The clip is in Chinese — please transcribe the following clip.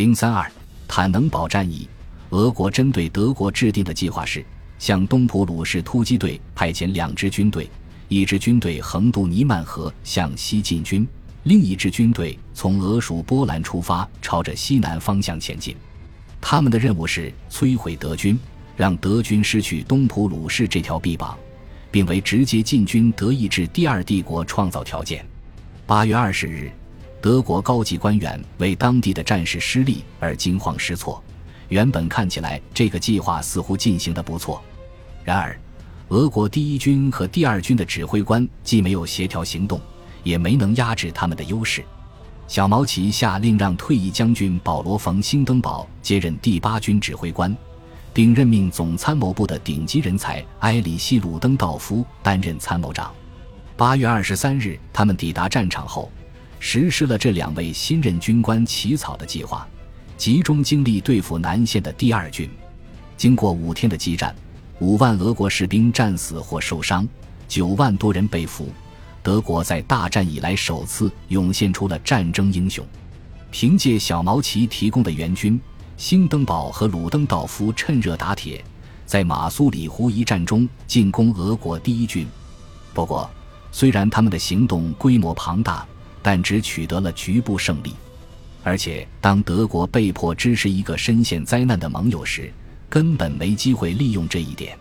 零三二坦能堡战役，俄国针对德国制定的计划是向东普鲁士突击队派遣两支军队，一支军队横渡尼曼河向西进军，另一支军队从俄属波兰出发，朝着西南方向前进。他们的任务是摧毁德军，让德军失去东普鲁士这条臂膀，并为直接进军德意志第二帝国创造条件。八月二十日。德国高级官员为当地的战事失利而惊慌失措。原本看起来这个计划似乎进行的不错，然而，俄国第一军和第二军的指挥官既没有协调行动，也没能压制他们的优势。小毛奇下令让退役将军保罗·冯·兴登堡接任第八军指挥官，并任命总参谋部的顶级人才埃里希·鲁登道夫担任参谋长。八月二十三日，他们抵达战场后。实施了这两位新任军官起草的计划，集中精力对付南线的第二军。经过五天的激战，五万俄国士兵战死或受伤，九万多人被俘。德国在大战以来首次涌现出了战争英雄。凭借小毛奇提供的援军，兴登堡和鲁登道夫趁热打铁，在马苏里湖一战中进攻俄国第一军。不过，虽然他们的行动规模庞大，但只取得了局部胜利，而且当德国被迫支持一个深陷灾难的盟友时，根本没机会利用这一点。